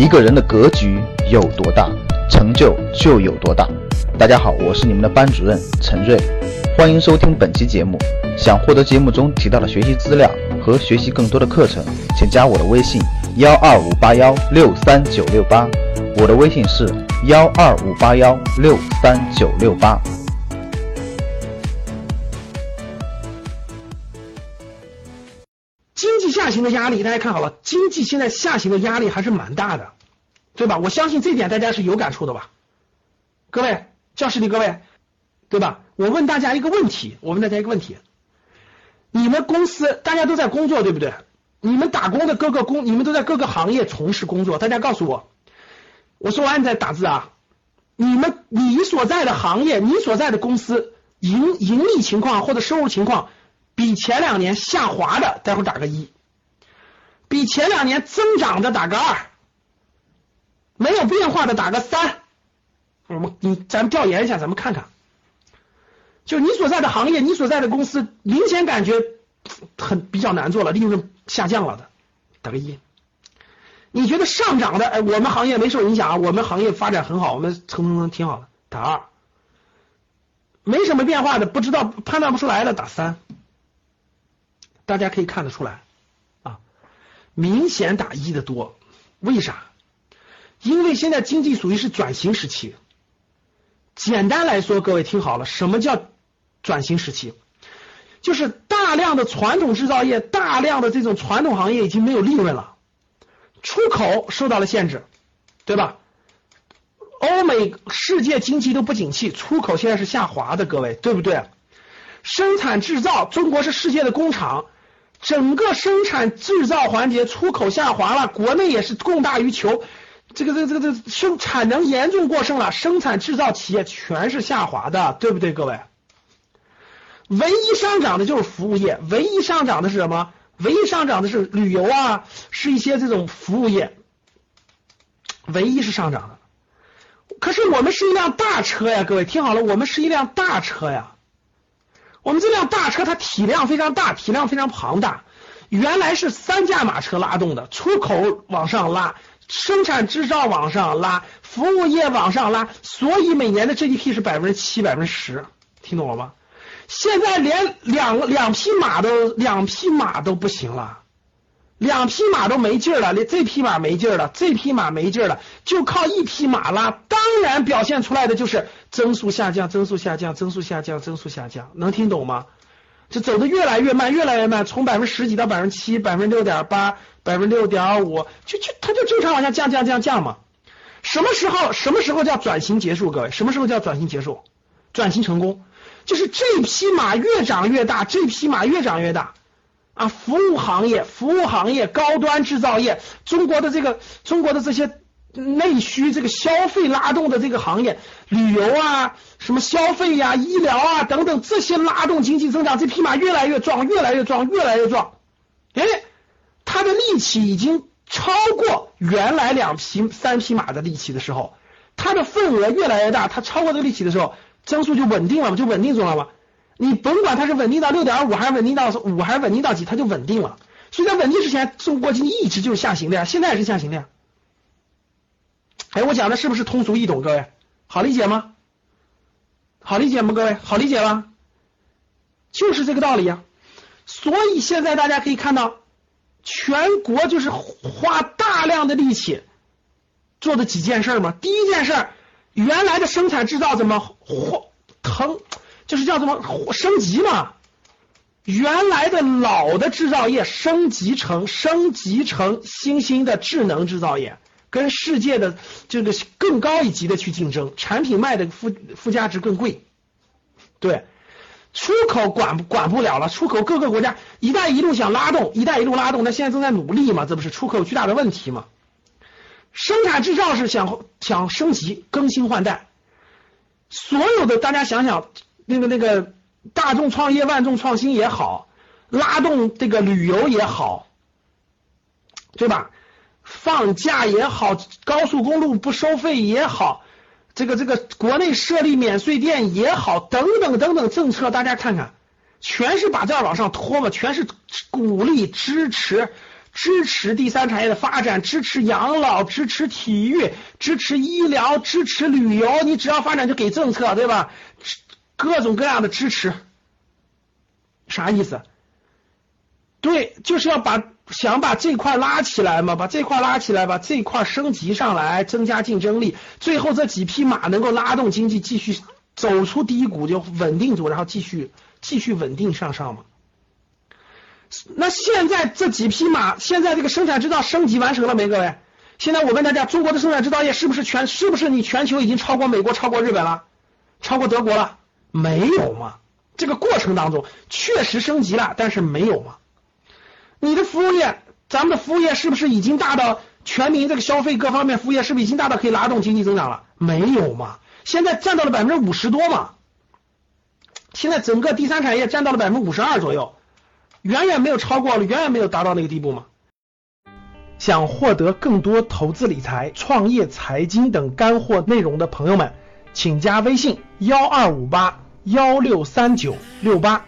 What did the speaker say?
一个人的格局有多大，成就就有多大。大家好，我是你们的班主任陈瑞，欢迎收听本期节目。想获得节目中提到的学习资料和学习更多的课程，请加我的微信幺二五八幺六三九六八。我的微信是幺二五八幺六三九六八。经济下行的压力，大家看好了，经济现在下行的压力还是蛮大的，对吧？我相信这点大家是有感触的吧？各位教室里各位，对吧？我问大家一个问题，我问大家一个问题：你们公司大家都在工作，对不对？你们打工的各个工，你们都在各个行业从事工作，大家告诉我，我说完你再打字啊。你们你所在的行业，你所在的公司盈盈利情况或者收入情况。比前两年下滑的，待会儿打个一；比前两年增长的打个二；没有变化的打个三。我们你咱们调研一下，咱们看看，就你所在的行业，你所在的公司，明显感觉很比较难做了，利润下降了的，打个一。你觉得上涨的，哎，我们行业没受影响啊，我们行业发展很好，我们蹭蹭蹭挺好的，打二。没什么变化的，不知道判断不出来的，打三。大家可以看得出来啊，明显打一的多，为啥？因为现在经济属于是转型时期。简单来说，各位听好了，什么叫转型时期？就是大量的传统制造业、大量的这种传统行业已经没有利润了，出口受到了限制，对吧？欧美世界经济都不景气，出口现在是下滑的，各位对不对？生产制造，中国是世界的工厂。整个生产制造环节出口下滑了，国内也是供大于求，这个这个这个这生产能严重过剩了，生产制造企业全是下滑的，对不对，各位？唯一上涨的就是服务业，唯一上涨的是什么？唯一上涨的是旅游啊，是一些这种服务业，唯一是上涨的。可是我们是一辆大车呀，各位听好了，我们是一辆大车呀。我们这辆大车它体量非常大，体量非常庞大。原来是三驾马车拉动的，出口往上拉，生产制造往上拉，服务业往上拉，所以每年的 GDP 是百分之七、百分之十，听懂了吗？现在连两两匹马都两匹马都不行了。两匹马都没劲了，连这匹马没劲了，这匹马没劲了，就靠一匹马拉，当然表现出来的就是增速下降，增速下降，增速下降，增速下降，能听懂吗？就走的越来越慢，越来越慢，从百分之十几到百分之七，百分之六点八，百分之六点五，就就它就正常往下降降降降嘛。什么时候什么时候叫转型结束？各位，什么时候叫转型结束？转型成功，就是这匹马越长越大，这匹马越长越大。啊，服务行业、服务行业、高端制造业，中国的这个中国的这些内需、这个消费拉动的这个行业，旅游啊，什么消费呀、医疗啊等等，这些拉动经济增长，这匹马越来越壮，越来越壮，越来越壮。哎，它的力气已经超过原来两匹、三匹马的力气的时候，它的份额越来越大，它超过这个力气的时候，增速就稳定了嘛，就稳定住了嘛。你甭管它是稳定到六点五还是稳定到五还是稳定到几，它就稳定了。所以在稳定之前，中国经济一直就是下行的呀，现在也是下行的呀。哎，我讲的是不是通俗易懂？各位好理解吗？好理解吗？各位好理解吗？就是这个道理呀。所以现在大家可以看到，全国就是花大量的力气做的几件事嘛。第一件事，原来的生产制造怎么花腾？就是叫什么升级嘛？原来的老的制造业升级成升级成新兴的智能制造业，跟世界的这个更高一级的去竞争，产品卖的附附加值更贵。对，出口管管不了了，出口各个国家“一带一路”想拉动，“一带一路”拉动，那现在正在努力嘛？这不是出口有巨大的问题嘛？生产制造是想想升级更新换代，所有的大家想想。那个那个大众创业万众创新也好，拉动这个旅游也好，对吧？放假也好，高速公路不收费也好，这个这个国内设立免税店也好，等等等等政策，大家看看，全是把这往上拖嘛，全是鼓励支持支持第三产业的发展，支持养老，支持体育，支持医疗，支持旅游。你只要发展就给政策，对吧？各种各样的支持，啥意思？对，就是要把想把这块拉起来嘛，把这块拉起来，把这块升级上来，增加竞争力，最后这几匹马能够拉动经济继续走出低谷，就稳定住，然后继续继续稳定向上嘛。那现在这几匹马，现在这个生产制造升级完成了没？各位，现在我问大家，中国的生产制造业是不是全是不是你全球已经超过美国、超过日本了，超过德国了？没有嘛？这个过程当中确实升级了，但是没有嘛？你的服务业，咱们的服务业是不是已经大到全民这个消费各方面服务业是不是已经大到可以拉动经济增长了？没有嘛？现在占到了百分之五十多嘛？现在整个第三产业占到了百分之五十二左右。远远没有超过，远远没有达到那个地步嘛？想获得更多投资理财、创业财经等干货内容的朋友们，请加微信幺二五八幺六三九六八。